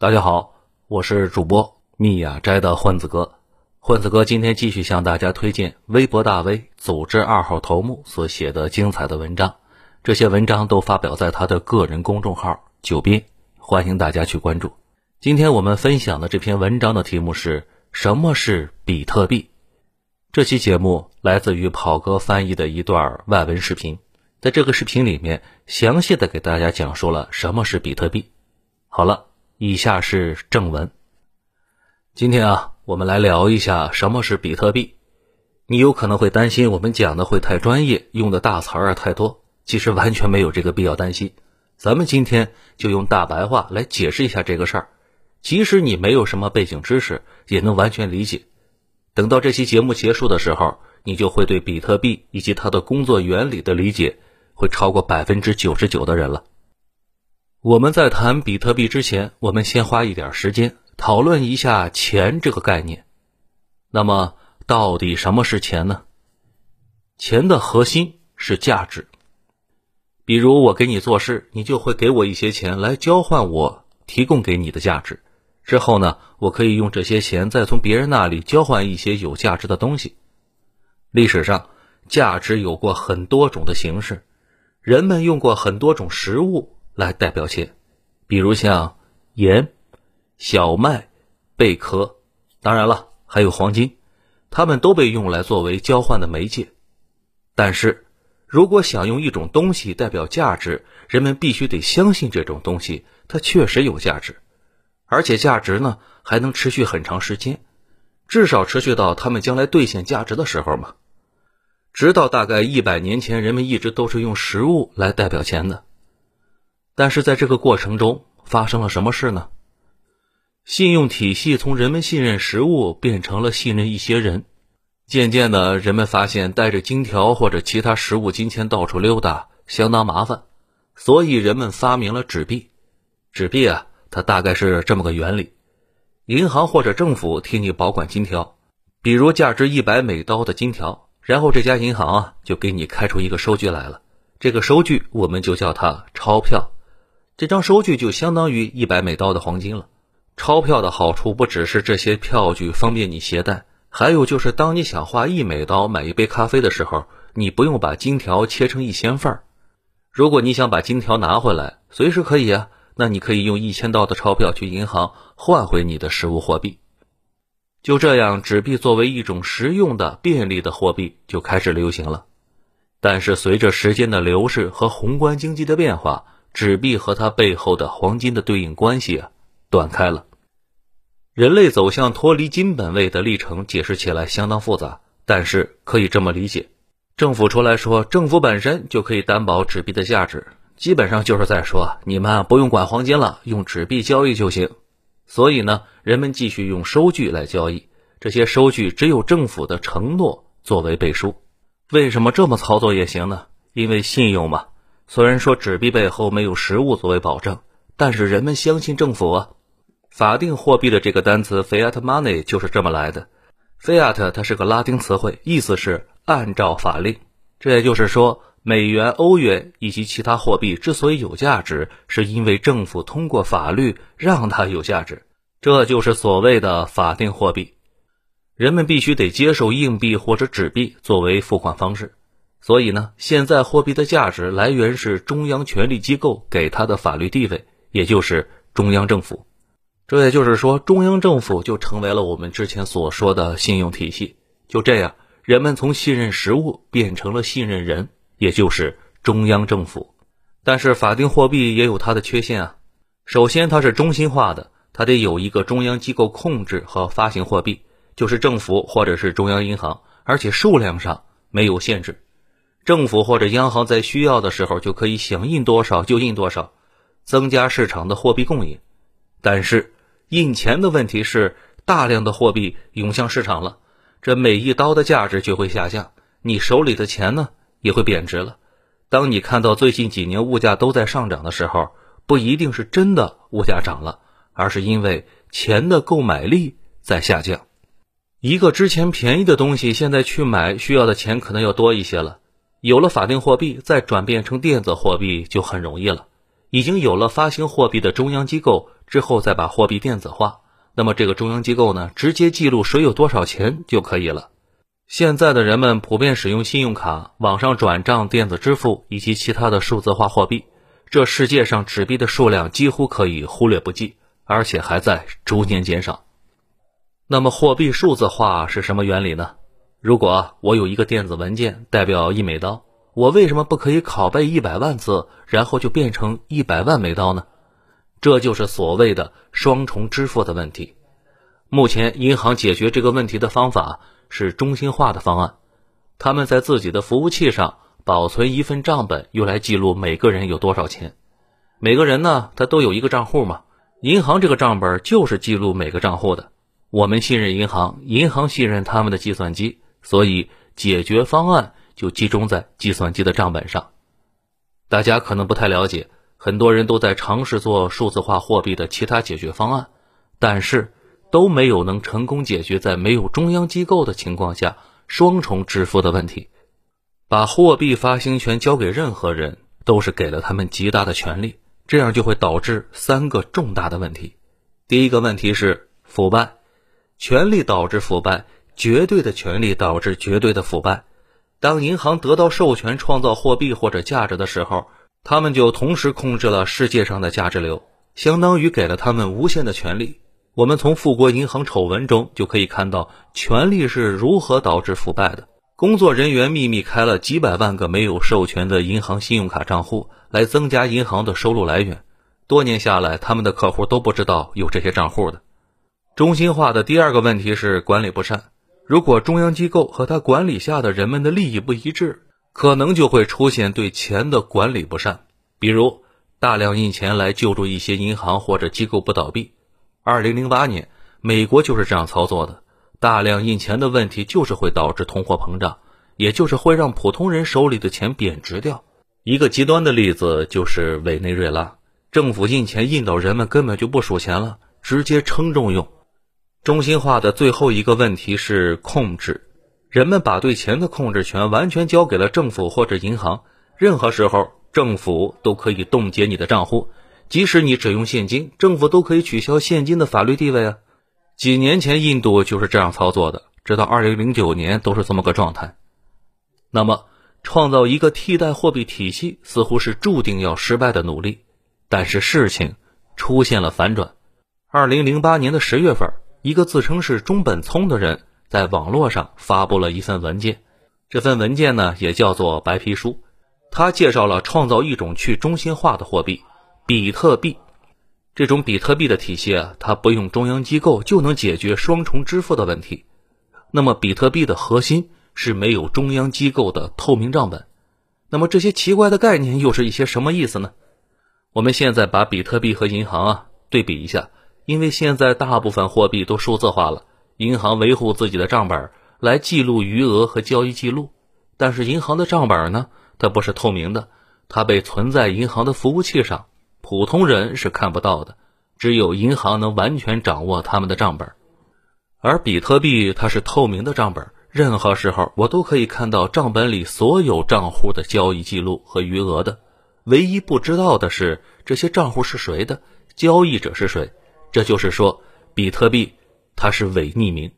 大家好，我是主播密雅斋的混子哥。混子哥今天继续向大家推荐微博大 V 组织二号头目所写的精彩的文章，这些文章都发表在他的个人公众号“九斌”，欢迎大家去关注。今天我们分享的这篇文章的题目是什么是比特币？这期节目来自于跑哥翻译的一段外文视频，在这个视频里面详细的给大家讲述了什么是比特币。好了。以下是正文。今天啊，我们来聊一下什么是比特币。你有可能会担心我们讲的会太专业，用的大词儿太多。其实完全没有这个必要担心。咱们今天就用大白话来解释一下这个事儿。即使你没有什么背景知识，也能完全理解。等到这期节目结束的时候，你就会对比特币以及它的工作原理的理解，会超过百分之九十九的人了。我们在谈比特币之前，我们先花一点时间讨论一下钱这个概念。那么，到底什么是钱呢？钱的核心是价值。比如我给你做事，你就会给我一些钱来交换我提供给你的价值。之后呢，我可以用这些钱再从别人那里交换一些有价值的东西。历史上，价值有过很多种的形式，人们用过很多种食物。来代表钱，比如像盐、小麦、贝壳，当然了，还有黄金，它们都被用来作为交换的媒介。但是，如果想用一种东西代表价值，人们必须得相信这种东西它确实有价值，而且价值呢还能持续很长时间，至少持续到他们将来兑现价值的时候嘛。直到大概一百年前，人们一直都是用实物来代表钱的。但是在这个过程中发生了什么事呢？信用体系从人们信任实物变成了信任一些人，渐渐的，人们发现带着金条或者其他实物金钱到处溜达相当麻烦，所以人们发明了纸币。纸币啊，它大概是这么个原理：银行或者政府替你保管金条，比如价值一百美刀的金条，然后这家银行啊就给你开出一个收据来了，这个收据我们就叫它钞票。这张收据就相当于一百美刀的黄金了。钞票的好处不只是这些票据方便你携带，还有就是当你想花一美刀买一杯咖啡的时候，你不用把金条切成一千份儿。如果你想把金条拿回来，随时可以啊。那你可以用一千刀的钞票去银行换回你的实物货币。就这样，纸币作为一种实用的、便利的货币就开始流行了。但是随着时间的流逝和宏观经济的变化，纸币和它背后的黄金的对应关系啊，断开了。人类走向脱离金本位的历程，解释起来相当复杂，但是可以这么理解：政府出来说，政府本身就可以担保纸币的价值，基本上就是在说，你们啊不用管黄金了，用纸币交易就行。所以呢，人们继续用收据来交易，这些收据只有政府的承诺作为背书。为什么这么操作也行呢？因为信用嘛。虽然说纸币背后没有实物作为保证，但是人们相信政府啊。法定货币的这个单词 fiat money 就是这么来的。fiat 它是个拉丁词汇，意思是按照法令。这也就是说，美元、欧元以及其他货币之所以有价值，是因为政府通过法律让它有价值。这就是所谓的法定货币。人们必须得接受硬币或者纸币作为付款方式。所以呢，现在货币的价值来源是中央权力机构给它的法律地位，也就是中央政府。这也就是说，中央政府就成为了我们之前所说的信用体系。就这样，人们从信任实物变成了信任人，也就是中央政府。但是，法定货币也有它的缺陷啊。首先，它是中心化的，它得有一个中央机构控制和发行货币，就是政府或者是中央银行，而且数量上没有限制。政府或者央行在需要的时候就可以想印多少就印多少，增加市场的货币供应。但是印钱的问题是，大量的货币涌向市场了，这每一刀的价值就会下降，你手里的钱呢也会贬值了。当你看到最近几年物价都在上涨的时候，不一定是真的物价涨了，而是因为钱的购买力在下降。一个之前便宜的东西，现在去买需要的钱可能要多一些了。有了法定货币，再转变成电子货币就很容易了。已经有了发行货币的中央机构，之后再把货币电子化，那么这个中央机构呢，直接记录谁有多少钱就可以了。现在的人们普遍使用信用卡、网上转账、电子支付以及其他的数字化货币，这世界上纸币的数量几乎可以忽略不计，而且还在逐年减少。那么货币数字化是什么原理呢？如果我有一个电子文件代表一美刀，我为什么不可以拷贝一百万次，然后就变成一百万美刀呢？这就是所谓的双重支付的问题。目前银行解决这个问题的方法。是中心化的方案，他们在自己的服务器上保存一份账本，用来记录每个人有多少钱。每个人呢，他都有一个账户嘛。银行这个账本就是记录每个账户的。我们信任银行，银行信任他们的计算机，所以解决方案就集中在计算机的账本上。大家可能不太了解，很多人都在尝试做数字化货币的其他解决方案，但是。都没有能成功解决在没有中央机构的情况下双重支付的问题。把货币发行权交给任何人，都是给了他们极大的权利，这样就会导致三个重大的问题。第一个问题是腐败，权力导致腐败，绝对的权力导致绝对的腐败。当银行得到授权创造货币或者价值的时候，他们就同时控制了世界上的价值流，相当于给了他们无限的权利。我们从富国银行丑闻中就可以看到，权力是如何导致腐败的。工作人员秘密开了几百万个没有授权的银行信用卡账户，来增加银行的收入来源。多年下来，他们的客户都不知道有这些账户的。中心化的第二个问题是管理不善。如果中央机构和他管理下的人们的利益不一致，可能就会出现对钱的管理不善，比如大量印钱来救助一些银行或者机构不倒闭。二零零八年，美国就是这样操作的。大量印钱的问题就是会导致通货膨胀，也就是会让普通人手里的钱贬值掉。一个极端的例子就是委内瑞拉，政府印钱印到人们根本就不数钱了，直接称重用。中心化的最后一个问题是控制，人们把对钱的控制权完全交给了政府或者银行，任何时候政府都可以冻结你的账户。即使你只用现金，政府都可以取消现金的法律地位啊！几年前印度就是这样操作的，直到二零零九年都是这么个状态。那么，创造一个替代货币体系似乎是注定要失败的努力。但是事情出现了反转。二零零八年的十月份，一个自称是中本聪的人在网络上发布了一份文件，这份文件呢也叫做白皮书，他介绍了创造一种去中心化的货币。比特币这种比特币的体系啊，它不用中央机构就能解决双重支付的问题。那么，比特币的核心是没有中央机构的透明账本。那么，这些奇怪的概念又是一些什么意思呢？我们现在把比特币和银行啊对比一下，因为现在大部分货币都数字化了，银行维护自己的账本来记录余额和交易记录，但是银行的账本呢，它不是透明的，它被存在银行的服务器上。普通人是看不到的，只有银行能完全掌握他们的账本，而比特币它是透明的账本，任何时候我都可以看到账本里所有账户的交易记录和余额的。唯一不知道的是这些账户是谁的，交易者是谁。这就是说，比特币它是伪匿名，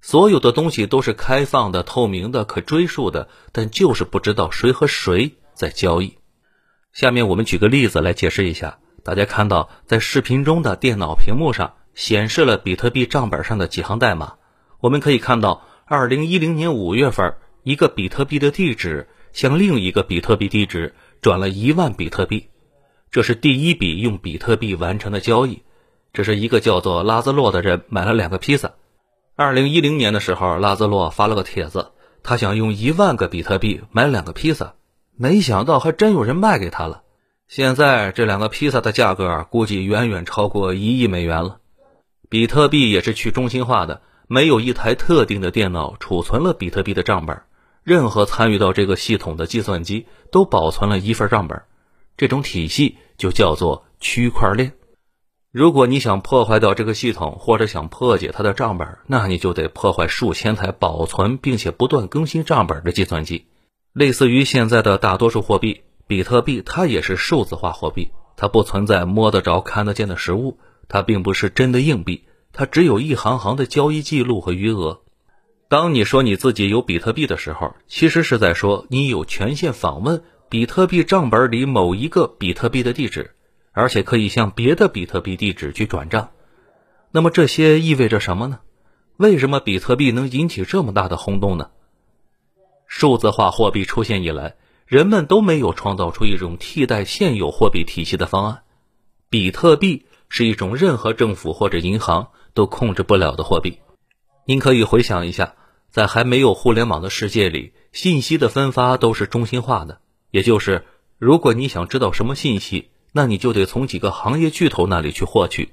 所有的东西都是开放的、透明的、可追溯的，但就是不知道谁和谁在交易。下面我们举个例子来解释一下。大家看到，在视频中的电脑屏幕上显示了比特币账本上的几行代码。我们可以看到，二零一零年五月份，一个比特币的地址向另一个比特币地址转了一万比特币，这是第一笔用比特币完成的交易。这是一个叫做拉兹洛的人买了两个披萨。二零一零年的时候，拉兹洛发了个帖子，他想用一万个比特币买两个披萨。没想到还真有人卖给他了。现在这两个披萨的价格估计远远超过一亿美元了。比特币也是去中心化的，没有一台特定的电脑储存了比特币的账本，任何参与到这个系统的计算机都保存了一份账本。这种体系就叫做区块链。如果你想破坏掉这个系统，或者想破解它的账本，那你就得破坏数千台保存并且不断更新账本的计算机。类似于现在的大多数货币，比特币它也是数字化货币，它不存在摸得着、看得见的实物，它并不是真的硬币，它只有一行行的交易记录和余额。当你说你自己有比特币的时候，其实是在说你有权限访问比特币账本里某一个比特币的地址，而且可以向别的比特币地址去转账。那么这些意味着什么呢？为什么比特币能引起这么大的轰动呢？数字化货币出现以来，人们都没有创造出一种替代现有货币体系的方案。比特币是一种任何政府或者银行都控制不了的货币。您可以回想一下，在还没有互联网的世界里，信息的分发都是中心化的。也就是，如果你想知道什么信息，那你就得从几个行业巨头那里去获取，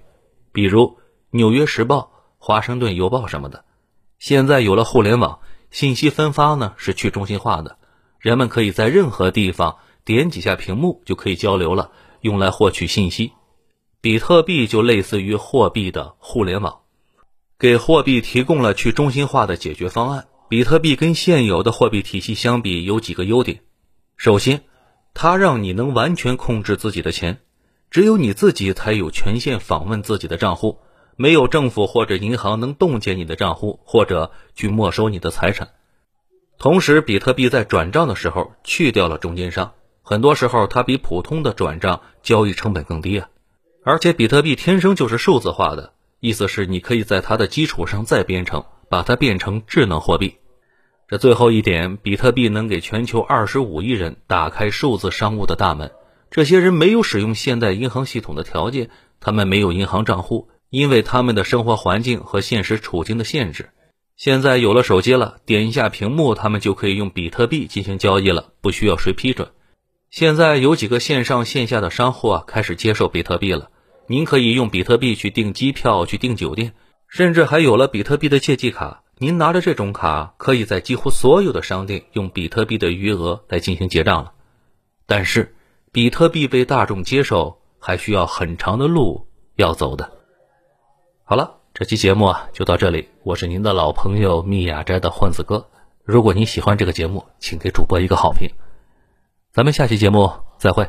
比如《纽约时报》《华盛顿邮报》什么的。现在有了互联网，信息分发呢是去中心化的，人们可以在任何地方点几下屏幕就可以交流了，用来获取信息。比特币就类似于货币的互联网。给货币提供了去中心化的解决方案。比特币跟现有的货币体系相比有几个优点。首先，它让你能完全控制自己的钱，只有你自己才有权限访问自己的账户，没有政府或者银行能冻结你的账户或者去没收你的财产。同时，比特币在转账的时候去掉了中间商，很多时候它比普通的转账交易成本更低啊。而且，比特币天生就是数字化的。意思是，你可以在它的基础上再编程，把它变成智能货币。这最后一点，比特币能给全球二十五亿人打开数字商务的大门。这些人没有使用现代银行系统的条件，他们没有银行账户，因为他们的生活环境和现实处境的限制。现在有了手机了，点一下屏幕，他们就可以用比特币进行交易了，不需要谁批准。现在有几个线上线下的商户啊，开始接受比特币了。您可以用比特币去订机票、去订酒店，甚至还有了比特币的借记卡。您拿着这种卡，可以在几乎所有的商店用比特币的余额来进行结账了。但是，比特币被大众接受还需要很长的路要走的。好了，这期节目啊就到这里。我是您的老朋友密雅斋的混子哥。如果您喜欢这个节目，请给主播一个好评。咱们下期节目再会。